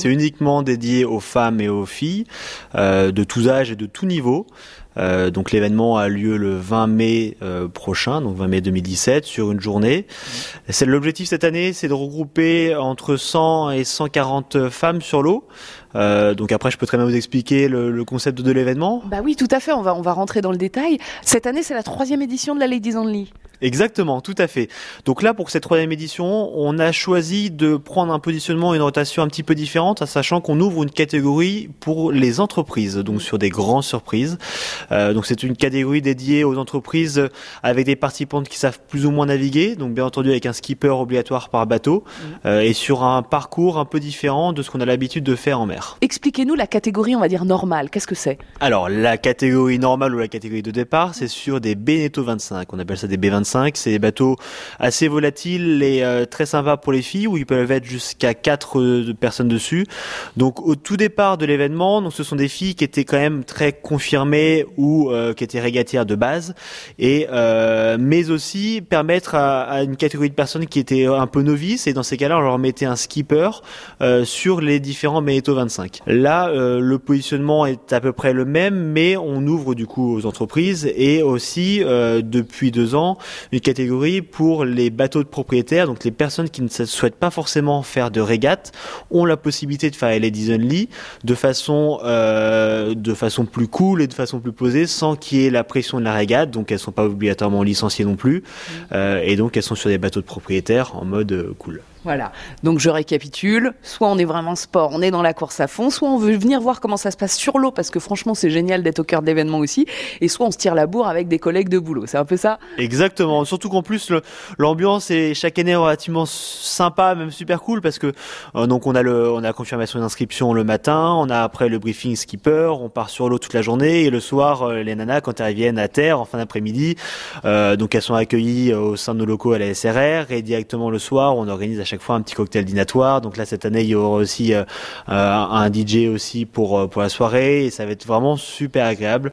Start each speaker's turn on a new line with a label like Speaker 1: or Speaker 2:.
Speaker 1: C'est uniquement dédié aux femmes et aux filles euh, de tous âges et de tous niveaux. Euh, donc l'événement a lieu le 20 mai euh, prochain, donc 20 mai 2017, sur une journée. C'est l'objectif cette année, c'est de regrouper entre 100 et 140 femmes sur l'eau. Euh, donc après, je peux très bien vous expliquer le, le concept de l'événement.
Speaker 2: Bah oui, tout à fait. On va on va rentrer dans le détail. Cette année, c'est la troisième édition de la Ladies Only.
Speaker 1: Exactement, tout à fait. Donc là, pour cette troisième édition, on a choisi de prendre un positionnement, une rotation un petit peu différente, en sachant qu'on ouvre une catégorie pour les entreprises, donc sur des grandes surprises. Euh, donc c'est une catégorie dédiée aux entreprises avec des participantes qui savent plus ou moins naviguer, donc bien entendu avec un skipper obligatoire par bateau, euh, et sur un parcours un peu différent de ce qu'on a l'habitude de faire en mer.
Speaker 2: Expliquez-nous la catégorie, on va dire normale. Qu'est-ce que c'est?
Speaker 1: Alors la catégorie normale ou la catégorie de départ, c'est sur des Beneteau 25, on appelle ça des B25 c'est des bateaux assez volatiles et euh, très sympas pour les filles où ils peuvent être jusqu'à 4 euh, personnes dessus. Donc au tout départ de l'événement, donc ce sont des filles qui étaient quand même très confirmées ou euh, qui étaient régatières de base et mais aussi permettre à, à, une catégorie de personnes qui étaient un peu novices et dans ces cas-là, on leur mettait un skipper sur les différents Meneto 25. Là, le positionnement est à peu près le même, mais on ouvre du coup aux entreprises et aussi depuis deux ans une catégorie pour les bateaux de propriétaires, donc les personnes qui ne souhaitent pas forcément faire de régate ont la possibilité de faire les Ladies Only de façon euh, de façon plus cool et de façon plus posée, sans qu'il y ait la pression de la régate. Donc elles sont pas obligatoirement licenciées non plus, mmh. euh, et donc elles sont sur des bateaux de propriétaires en mode euh, cool.
Speaker 2: Voilà. Donc je récapitule. Soit on est vraiment sport, on est dans la course à fond, soit on veut venir voir comment ça se passe sur l'eau parce que franchement c'est génial d'être au cœur de l'événement aussi. Et soit on se tire la bourre avec des collègues de boulot. C'est un peu ça
Speaker 1: Exactement. Surtout qu'en plus l'ambiance est chaque année relativement sympa, même super cool parce que euh, donc on a le on a la confirmation d'inscription le matin, on a après le briefing skipper, on part sur l'eau toute la journée et le soir euh, les nanas quand elles reviennent à terre en fin d'après-midi, euh, donc elles sont accueillies au sein de nos locaux à la SRR et directement le soir on organise à chaque fois un petit cocktail dînatoire. Donc là cette année il y aura aussi euh, un DJ aussi euh, pour la soirée et ça va être vraiment super agréable.